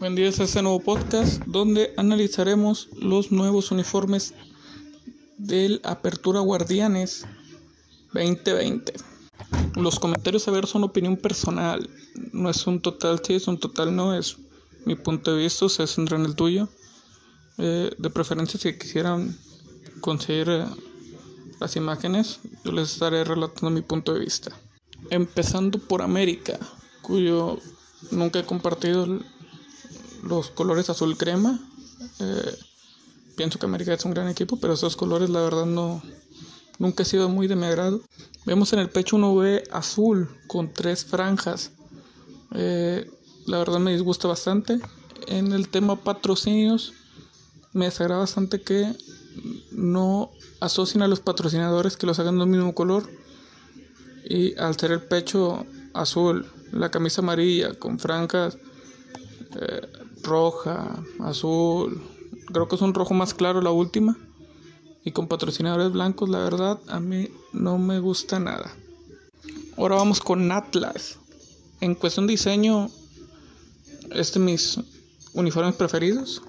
Día, a este nuevo podcast donde analizaremos los nuevos uniformes del Apertura Guardianes 2020. Los comentarios a ver son opinión personal, no es un total sí, es un total no, es mi punto de vista, centra en el tuyo. Eh, de preferencia, si quisieran conseguir eh, las imágenes, yo les estaré relatando mi punto de vista. Empezando por América, cuyo nunca he compartido los colores azul crema. Eh, pienso que América es un gran equipo, pero esos colores la verdad no nunca he sido muy de mi agrado. Vemos en el pecho un V azul con tres franjas. Eh, la verdad me disgusta bastante. En el tema patrocinios me desagrada bastante que no asocien a los patrocinadores que los hagan de un mismo color. Y al ser el pecho azul, la camisa amarilla con franjas eh, roja, azul, creo que es un rojo más claro la última. Y con patrocinadores blancos, la verdad, a mí no me gusta nada. Ahora vamos con Atlas. En cuestión de diseño, este es mis uniformes preferidos.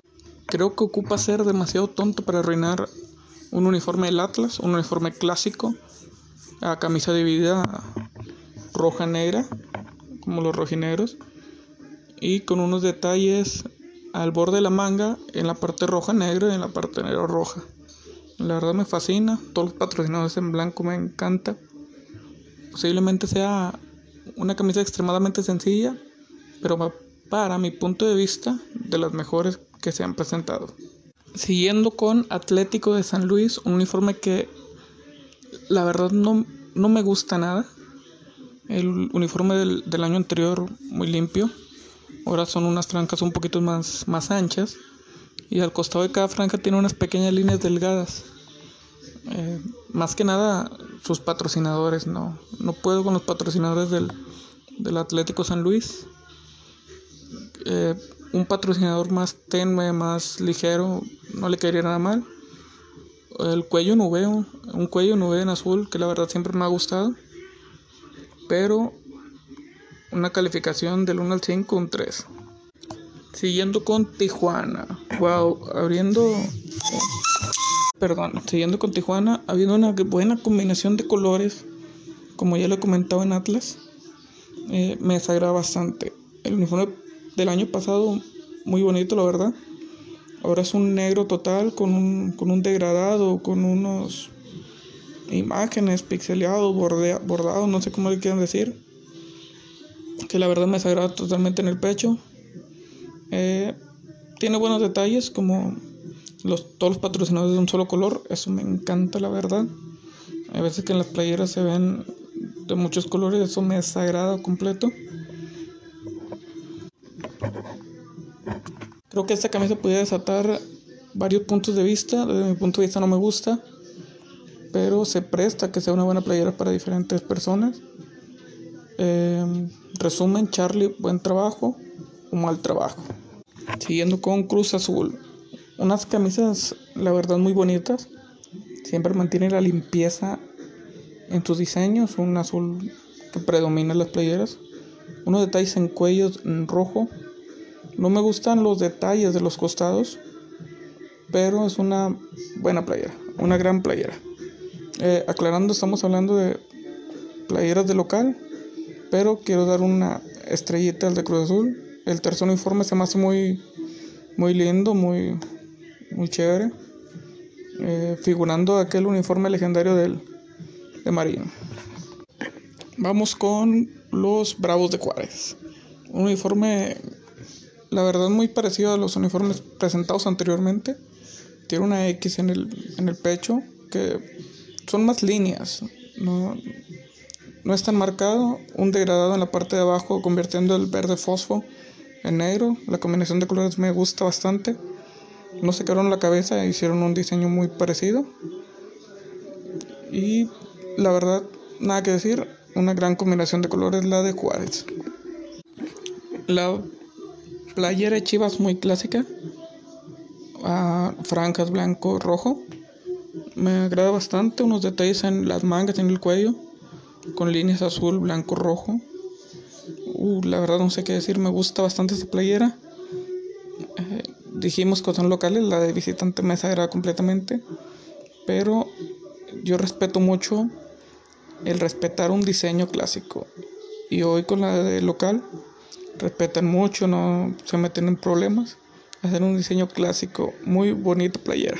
Creo que ocupa ser demasiado tonto para arruinar un uniforme del Atlas, un uniforme clásico, a camisa dividida roja-negra, como los rojinegros y con unos detalles al borde de la manga en la parte roja negra y en la parte negra roja. La verdad me fascina, todos los patrocinadores en blanco me encanta. Posiblemente sea una camisa extremadamente sencilla, pero para mi punto de vista de las mejores que se han presentado. Siguiendo con Atlético de San Luis, un uniforme que la verdad no, no me gusta nada. El uniforme del, del año anterior muy limpio, Ahora son unas franjas un poquito más, más anchas y al costado de cada franja tiene unas pequeñas líneas delgadas. Eh, más que nada sus patrocinadores, no, no puedo con los patrocinadores del, del Atlético San Luis. Eh, un patrocinador más tenue, más ligero, no le quedaría nada mal. El cuello nubeo, un cuello nube en azul que la verdad siempre me ha gustado. Pero una calificación del 1 al 5, un 3. Siguiendo con Tijuana. Wow, abriendo. Perdón, siguiendo con Tijuana, habiendo una buena combinación de colores, como ya lo he comentado en Atlas, eh, me desagrada bastante. El uniforme del año pasado, muy bonito, la verdad. Ahora es un negro total con un, con un degradado, con unos imágenes pixeleados, bordados, no sé cómo le quieran decir que la verdad me desagrada totalmente en el pecho. Eh, tiene buenos detalles como los, todos los patrocinadores de un solo color, eso me encanta la verdad. A veces que en las playeras se ven de muchos colores, eso me desagrada completo. Creo que esta camisa podría desatar varios puntos de vista. Desde mi punto de vista no me gusta, pero se presta que sea una buena playera para diferentes personas. Eh, resumen, Charlie, buen trabajo o mal trabajo. Siguiendo con Cruz Azul. Unas camisas, la verdad, muy bonitas. Siempre mantiene la limpieza en sus diseños. Un azul que predomina en las playeras. Unos detalles en cuello en rojo. No me gustan los detalles de los costados. Pero es una buena playera. Una gran playera. Eh, aclarando, estamos hablando de playeras de local pero quiero dar una estrellita al de Cruz Azul. El tercer uniforme se me hace muy, muy lindo, muy, muy chévere. Eh, figurando aquel uniforme legendario del, de Marino. Vamos con los Bravos de Juárez. Un uniforme, la verdad, muy parecido a los uniformes presentados anteriormente. Tiene una X en el, en el pecho que son más líneas. No, no es tan marcado, un degradado en la parte de abajo convirtiendo el verde fosfo en negro. La combinación de colores me gusta bastante. No se quedaron la cabeza, hicieron un diseño muy parecido. Y la verdad, nada que decir, una gran combinación de colores la de Juárez. La playera de Chivas muy clásica, a franjas blanco rojo. Me agrada bastante, unos detalles en las mangas, en el cuello con líneas azul, blanco, rojo. Uh, la verdad no sé qué decir, me gusta bastante esta playera. Eh, dijimos que son locales, la de visitante me desagrada completamente, pero yo respeto mucho el respetar un diseño clásico. Y hoy con la de local, respetan mucho, no se meten en problemas. Hacer un diseño clásico, muy bonito playera.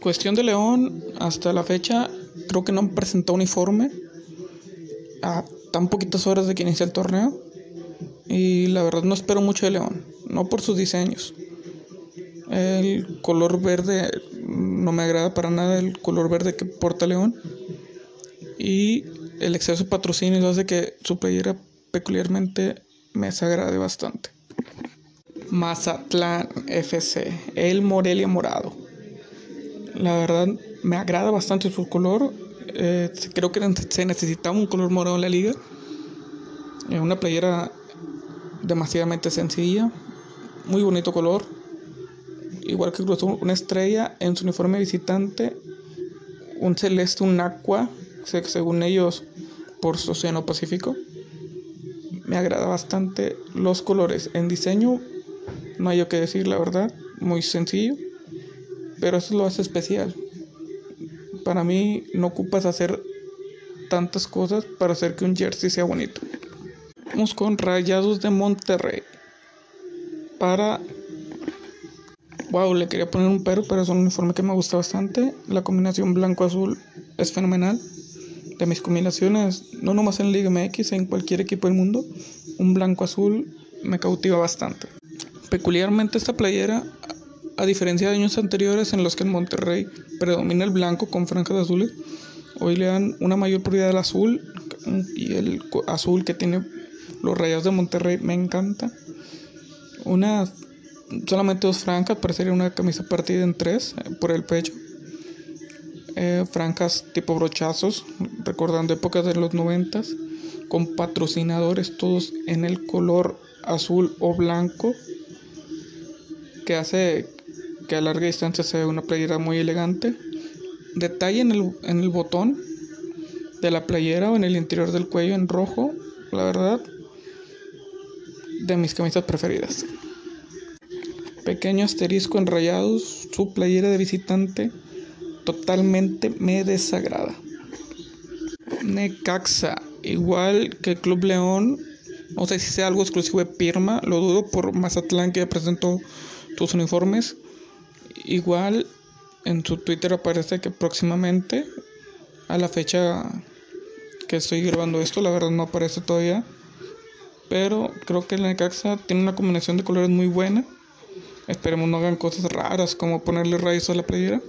Cuestión de León, hasta la fecha, creo que no han presentado uniforme a tan poquitas horas de que inicia el torneo. Y la verdad no espero mucho de León, no por sus diseños. El color verde no me agrada para nada el color verde que porta León. Y el exceso de patrocinio hace que su playera peculiarmente me desagrade bastante. Mazatlán FC, el Morelia morado. La verdad me agrada bastante su color. Eh, creo que se necesitaba un color morado en la liga. Es una playera demasiadamente sencilla, muy bonito color. Igual que cruzó una estrella en su uniforme visitante, un celeste, un aqua, según ellos por su océano Pacífico. Me agrada bastante los colores. En diseño, no hay que decir, la verdad, muy sencillo, pero eso lo hace especial. Para mí, no ocupas hacer tantas cosas para hacer que un jersey sea bonito. Vamos con Rayados de Monterrey. Para. Wow, le quería poner un pero, pero es un uniforme que me gusta bastante. La combinación blanco-azul es fenomenal. De mis combinaciones, no nomás en Liga MX, en cualquier equipo del mundo, un blanco-azul me cautiva bastante. Peculiarmente esta playera, a diferencia de años anteriores en los que en Monterrey predomina el blanco con franjas azules, hoy le dan una mayor prioridad al azul y el azul que tiene los Rayos de Monterrey me encanta. Una, solamente dos franjas, parecería una camisa partida en tres eh, por el pecho. Eh, franjas tipo brochazos, recordando épocas de los noventas, con patrocinadores todos en el color azul o blanco, que hace que a larga distancia se vea una playera muy elegante. Detalle en el, en el botón de la playera o en el interior del cuello en rojo, la verdad, de mis camisas preferidas. Pequeño asterisco enrayados, su playera de visitante totalmente me desagrada. Necaxa, igual que Club León, no sé si sea algo exclusivo de Pirma, lo dudo por Mazatlán que presentó tus uniformes. Igual en su Twitter aparece que próximamente, a la fecha que estoy grabando esto, la verdad no aparece todavía pero creo que el Necaxa tiene una combinación de colores muy buena. Esperemos no hagan cosas raras como ponerle rayos a la playera.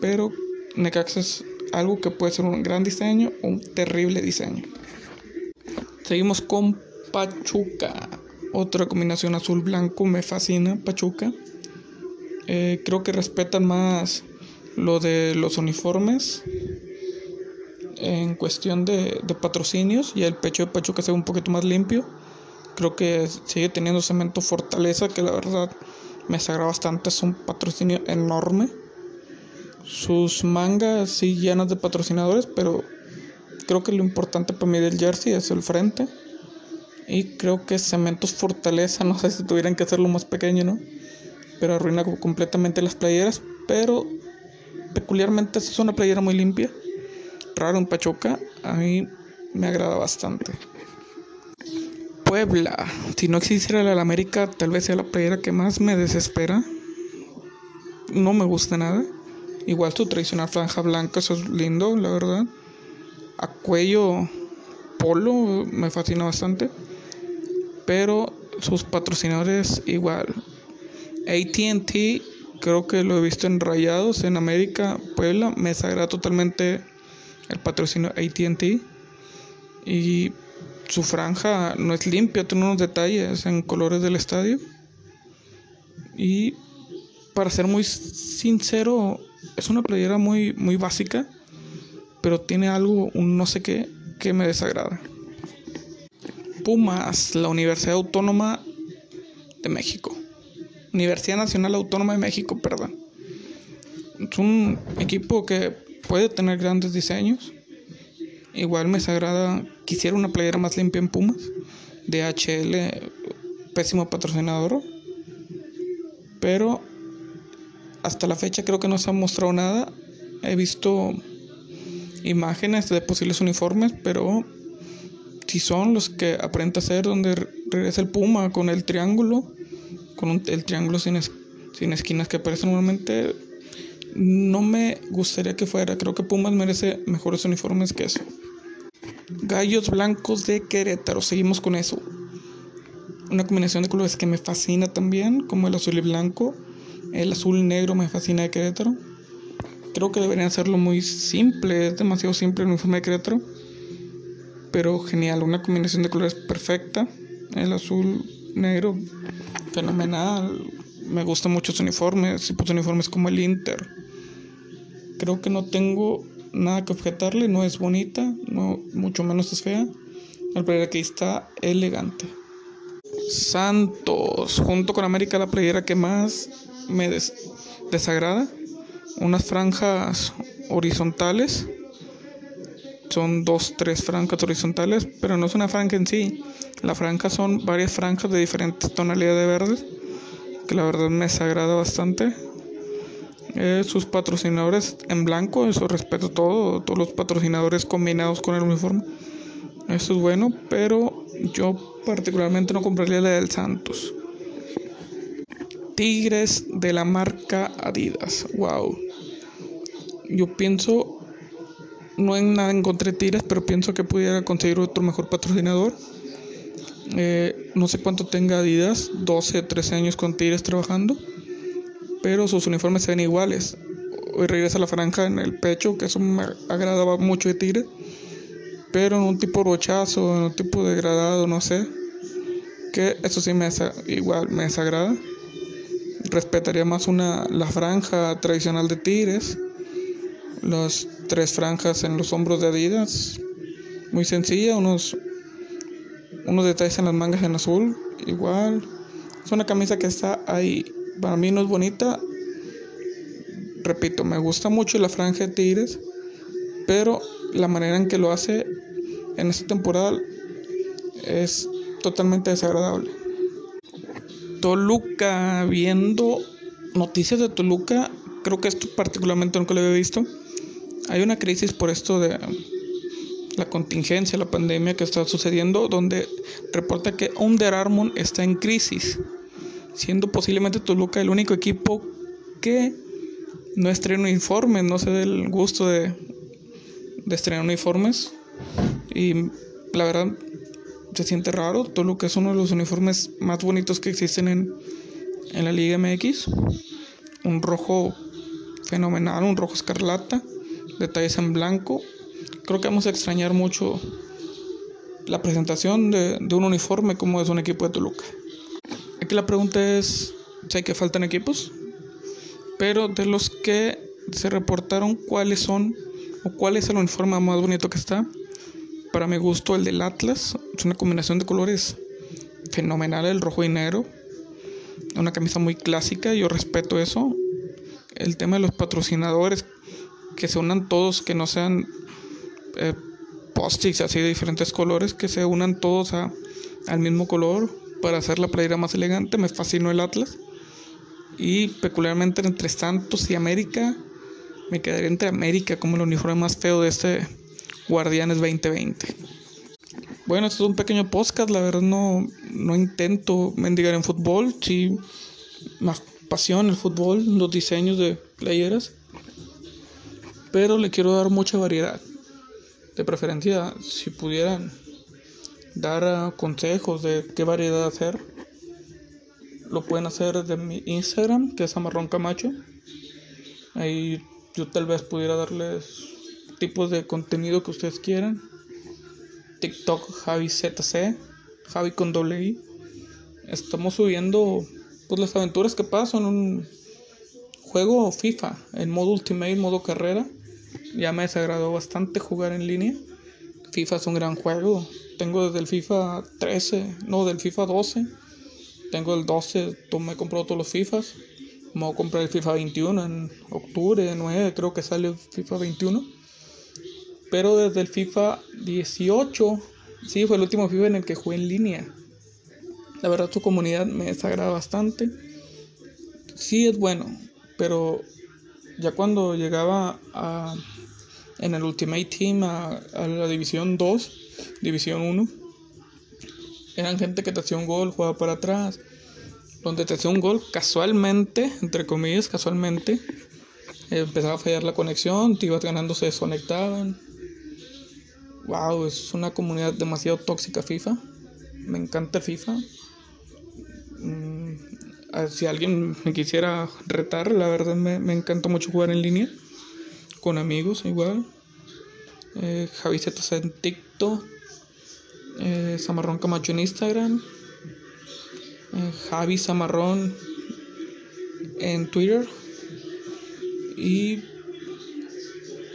Pero Necaxa es algo que puede ser un gran diseño o un terrible diseño. Seguimos con Pachuca. Otra combinación azul-blanco me fascina Pachuca. Eh, creo que respetan más lo de los uniformes en cuestión de, patrocinios y el pecho de Pachuca se ve un poquito más limpio. Creo que sigue teniendo cemento fortaleza que la verdad me sagra bastante. Es un patrocinio enorme. Sus mangas sí llenas de patrocinadores, pero creo que lo importante para mí del jersey es el frente. Y creo que Cementos Fortaleza, no sé si tuvieran que hacerlo más pequeño, ¿no? Pero arruina completamente las playeras. Pero peculiarmente es una playera muy limpia raro en Pachuca, a mí me agrada bastante. Puebla, si no existiera la América, tal vez sea la playera que más me desespera. No me gusta nada. Igual su tradicional franja blanca, eso es lindo, la verdad. A cuello polo me fascina bastante. Pero sus patrocinadores igual. ATT, creo que lo he visto en Rayados, en América, Puebla, me desagrada totalmente el patrocinio ATT. Y su franja no es limpia, tiene unos detalles en colores del estadio. Y para ser muy sincero, es una playera muy, muy básica, pero tiene algo, un no sé qué, que me desagrada. Pumas, la Universidad Autónoma de México. Universidad Nacional Autónoma de México, perdón. Es un equipo que puede tener grandes diseños. Igual me desagrada, quisiera una playera más limpia en Pumas. DHL, pésimo patrocinador. Pero hasta la fecha creo que no se ha mostrado nada. He visto imágenes de posibles uniformes, pero si son los que aparenta ser donde regresa el Puma con el triángulo, con el triángulo sin, sin esquinas que aparece normalmente, no me gustaría que fuera. Creo que Pumas merece mejores uniformes que eso. Gallos blancos de Querétaro, seguimos con eso. Una combinación de colores que me fascina también, como el azul y blanco. El azul y negro me fascina de Querétaro. Creo que deberían hacerlo muy simple, es demasiado simple el uniforme de Querétaro. Pero genial, una combinación de colores perfecta. El azul negro, fenomenal. Me gustan muchos uniformes, tipos de uniformes como el Inter. Creo que no tengo nada que objetarle, no es bonita, no, mucho menos es fea. El playera que está elegante. Santos, junto con América, la playera que más me desagrada. Unas franjas horizontales. Son dos, tres franjas horizontales, pero no es una franja en sí. La franja son varias franjas de diferentes tonalidades de verdes, que la verdad me desagrada bastante. Eh, sus patrocinadores en blanco, eso respeto todo, todos los patrocinadores combinados con el uniforme. Eso es bueno, pero yo particularmente no compraría la del Santos. Tigres de la marca Adidas. Wow. Yo pienso, no en nada en contra de Tigres, pero pienso que pudiera conseguir otro mejor patrocinador. Eh, no sé cuánto tenga Adidas, 12, 13 años con Tigres trabajando, pero sus uniformes se ven iguales. Hoy regresa la franja en el pecho, que eso me agradaba mucho de Tigres, pero en un tipo rochazo, en un tipo degradado, no sé, que eso sí me igual me desagrada respetaría más una, la franja tradicional de Tigres, las tres franjas en los hombros de Adidas, muy sencilla, unos, unos detalles en las mangas en azul, igual. Es una camisa que está ahí, para mí no es bonita, repito, me gusta mucho la franja de Tigres, pero la manera en que lo hace en esta temporada es totalmente desagradable. Toluca, viendo noticias de Toluca, creo que esto particularmente nunca lo había visto. Hay una crisis por esto de la contingencia, la pandemia que está sucediendo, donde reporta que Under Armour está en crisis, siendo posiblemente Toluca el único equipo que no estrena uniformes, no se dé el gusto de, de estrenar uniformes. Y la verdad, se siente raro. Toluca es uno de los uniformes más bonitos que existen en, en la Liga MX. Un rojo fenomenal, un rojo escarlata, detalles en blanco. Creo que vamos a extrañar mucho la presentación de, de un uniforme como es un equipo de Toluca. Aquí la pregunta es, sé que faltan equipos, pero de los que se reportaron, ¿cuáles son o cuál es el uniforme más bonito que está? Para mi gusto, el del Atlas es una combinación de colores fenomenal, el rojo y negro. Una camisa muy clásica, yo respeto eso. El tema de los patrocinadores, que se unan todos, que no sean eh, post así de diferentes colores, que se unan todos a, al mismo color para hacer la playera más elegante. Me fascinó el Atlas. Y peculiarmente entre Santos y América, me quedaría entre América como el uniforme más feo de este Guardianes 2020. Bueno, esto es un pequeño podcast, la verdad no, no intento mendigar en fútbol, sí, más pasión el fútbol, los diseños de playeras, pero le quiero dar mucha variedad. De preferencia, si pudieran dar ah, consejos de qué variedad hacer, lo pueden hacer desde mi Instagram, que es Amarrón Camacho. Ahí yo tal vez pudiera darles tipos de contenido que ustedes quieran. TikTok Javi ZC, Javi con doble I. Estamos subiendo pues las aventuras que pasan en un juego FIFA en modo Ultimate, modo carrera. Ya me desagradó bastante jugar en línea. FIFA es un gran juego. Tengo desde el FIFA 13, no, del FIFA 12. Tengo el 12, me he comprado todos los FIFAs. Me voy a comprar el FIFA 21 en octubre 9, creo que sale el FIFA 21 pero desde el FIFA 18, sí, fue el último FIFA en el que jugué en línea. La verdad, su comunidad me desagrada bastante. sí es bueno, pero ya cuando llegaba a, en el Ultimate Team a, la División 2, División 1, eran gente que te hacía un gol, jugaba para atrás, donde te hacía un gol casualmente, entre comillas, casualmente, empezaba a fallar la conexión, te ibas ganando, se desconectaban. Wow, es una comunidad demasiado tóxica FIFA. Me encanta FIFA. Mm, si alguien me quisiera retar, la verdad me, me encanta mucho jugar en línea. Con amigos igual. Eh, Javi en TikTok. Eh, Samarrón Camacho en Instagram. Eh, Javi Samarrón en Twitter. Y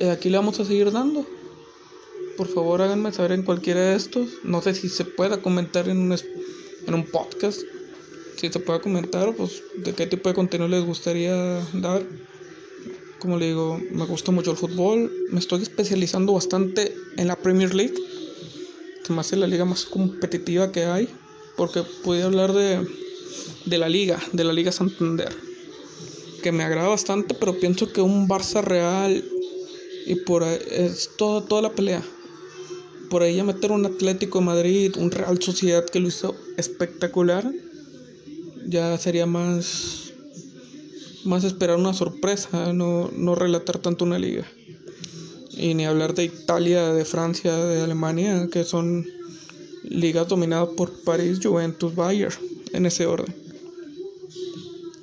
eh, aquí le vamos a seguir dando. Por favor háganme saber en cualquiera de estos. No sé si se pueda comentar en un, en un podcast. Si se puede comentar, pues de qué tipo de contenido les gustaría dar. Como le digo, me gusta mucho el fútbol. Me estoy especializando bastante en la Premier League. Se me hace la liga más competitiva que hay. Porque pude hablar de, de la liga, de la Liga Santander que me agrada bastante, pero pienso que un Barça Real y por ahí es toda, toda la pelea. Por ahí a meter un Atlético de Madrid, un Real Sociedad que lo hizo espectacular, ya sería más, más esperar una sorpresa, no, no relatar tanto una liga. Y ni hablar de Italia, de Francia, de Alemania, que son ligas dominadas por París, Juventus, Bayern, en ese orden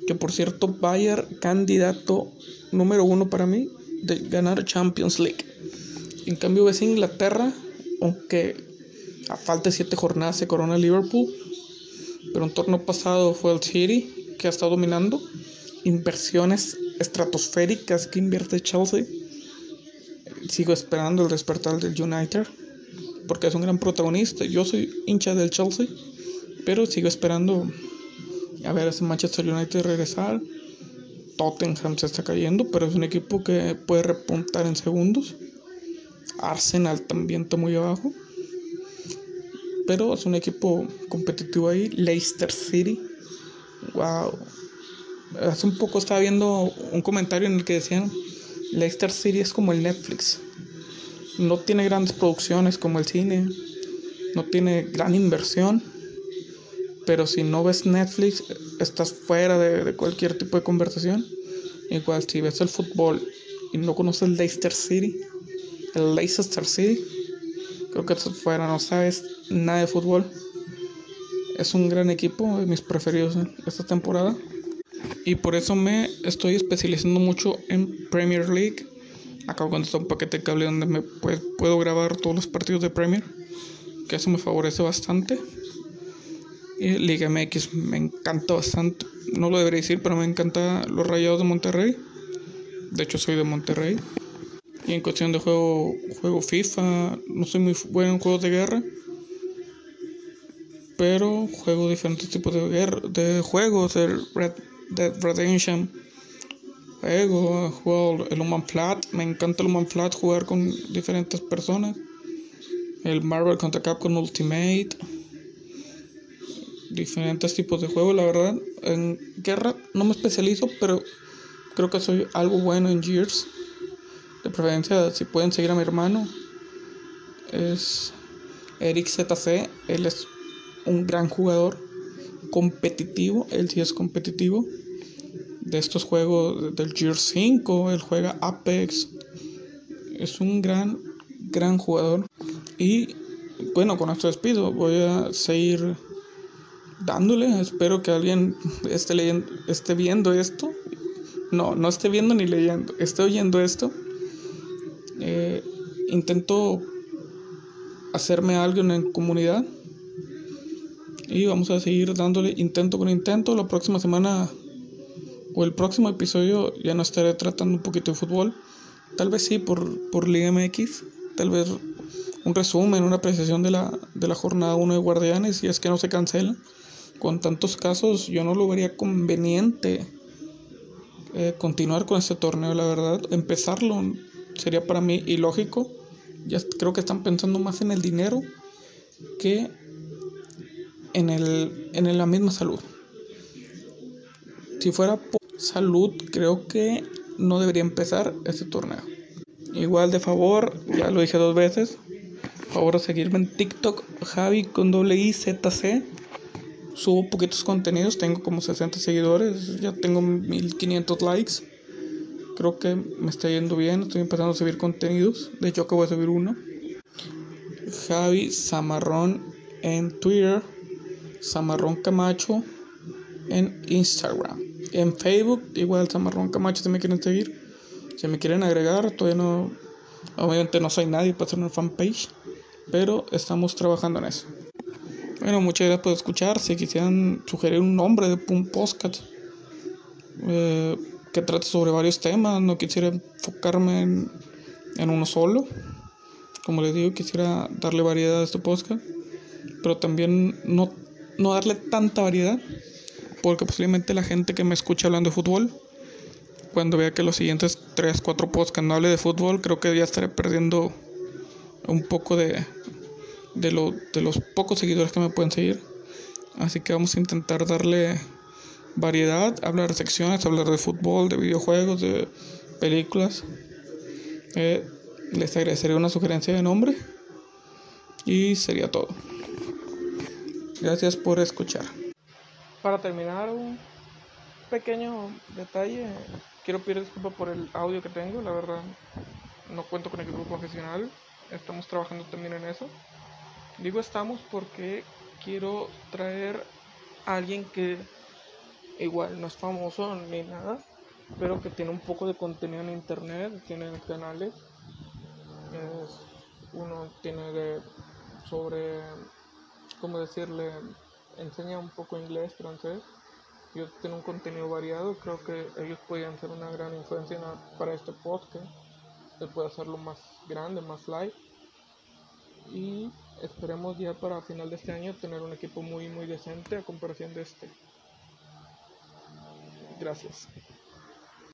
que por cierto Bayern candidato número uno para mí de ganar Champions League. En cambio ves Inglaterra, aunque a falta de siete jornadas se corona Liverpool, pero un torneo pasado fue el City que ha estado dominando. Inversiones estratosféricas que invierte Chelsea. Sigo esperando el despertar del United porque es un gran protagonista. Yo soy hincha del Chelsea, pero sigo esperando a ver ese Manchester United regresar. Tottenham se está cayendo, pero es un equipo que puede repuntar en segundos. Arsenal también está muy abajo. Pero es un equipo competitivo ahí. Leicester City. Wow. Hace un poco estaba viendo un comentario en el que decían Leicester City es como el Netflix. No tiene grandes producciones como el cine. No tiene gran inversión pero si no ves Netflix, estás fuera de, cualquier tipo de conversación. Igual si ves el fútbol y no conoces Leicester City, el Leicester City, creo que fuera, no sabes nada de fútbol. Es un gran equipo, de mis preferidos esta temporada. Y por eso me estoy especializando mucho en Premier League. Acabo de un paquete de cable donde me puedo grabar todos los partidos de Premier. Que eso me favorece bastante. Liga MX me encanta bastante. No lo debería decir, pero me encanta los Rayados de Monterrey. De hecho, soy de Monterrey. Y en cuestión de juego, juego FIFA. No soy muy bueno en juegos de guerra. Pero juego diferentes tipos de, de juegos. El Red Dead Redemption. Juego, juego el Human Flat. Me encanta el Human Flat jugar con diferentes personas. El Marvel contra Capcom Ultimate diferentes tipos de juego, la verdad. En guerra no me especializo, pero creo que soy algo bueno en Gears. De preferencia, si pueden seguir a mi hermano, es Eric ZC. Él es un gran jugador competitivo. Él sí es competitivo. De estos juegos del Gears 5, él juega Apex. Es un gran, gran jugador. Y bueno, con esto despido. Voy a seguir dándole. Espero que alguien esté leyendo, esté viendo esto. No, no esté viendo ni leyendo, esté oyendo esto. Eh, intento hacerme alguien en comunidad. Y vamos a seguir dándole intento con intento. La próxima semana o el próximo episodio ya no estaré tratando un poquito de fútbol. Tal vez sí por, por Liga MX. Tal vez un resumen, una apreciación de la, de la jornada 1 de Guardianes. Y es que no se cancela con tantos casos yo no lo vería conveniente eh, continuar con este torneo, la verdad. Empezarlo sería para mí ilógico. Ya creo que están pensando más en el dinero que en, el, en la misma salud. Si fuera, salud, creo que no debería empezar este torneo. Igual de favor, ya lo dije dos veces, favor de seguirme en TikTok, Javi con doble I Z C. Subo poquitos contenidos, tengo como 60 seguidores, ya tengo 1500 likes. Creo que me está yendo bien, estoy empezando a subir contenidos. De hecho, acabo de subir uno. Javi Zamarrón en Twitter, Zamarrón Camacho en Instagram. En Facebook, igual Zamarrón Camacho si me quieren seguir. Si me quieren agregar, todavía no. Obviamente no soy nadie para hacer una fanpage. Pero estamos trabajando en eso. Bueno, muchas gracias por escuchar. Si quisieran sugerir un nombre de un podcast eh, que trate sobre varios temas, no quisiera enfocarme en, en uno solo. Como les digo, quisiera darle variedad a este podcast, pero también no, no darle tanta variedad, porque posiblemente la gente que me escucha hablando de fútbol, cuando vea que los siguientes 3, 4 podcasts no hable de fútbol, creo que ya estaré perdiendo un poco de, de, lo, de los pocos seguidores que me pueden seguir. Así que vamos a intentar darle variedad, hablar de secciones, hablar de fútbol, de videojuegos, de películas. Eh, les agradecería una sugerencia de nombre y sería todo. Gracias por escuchar. Para terminar, un pequeño detalle. Quiero pedir disculpas por el audio que tengo. La verdad, no cuento con equipo profesional. Estamos trabajando también en eso. Digo estamos porque quiero traer a alguien que igual no es famoso ni nada, pero que tiene un poco de contenido en internet, tiene canales. uno tiene de sobre, ¿cómo decirle? Enseña un poco inglés, francés. Yo tengo un contenido variado, creo que ellos podrían ser una gran influencia para este podcast. Él puede hacerlo más grande, más live. Y esperemos ya para final de este año tener un equipo muy muy decente a comparación de este. Gracias.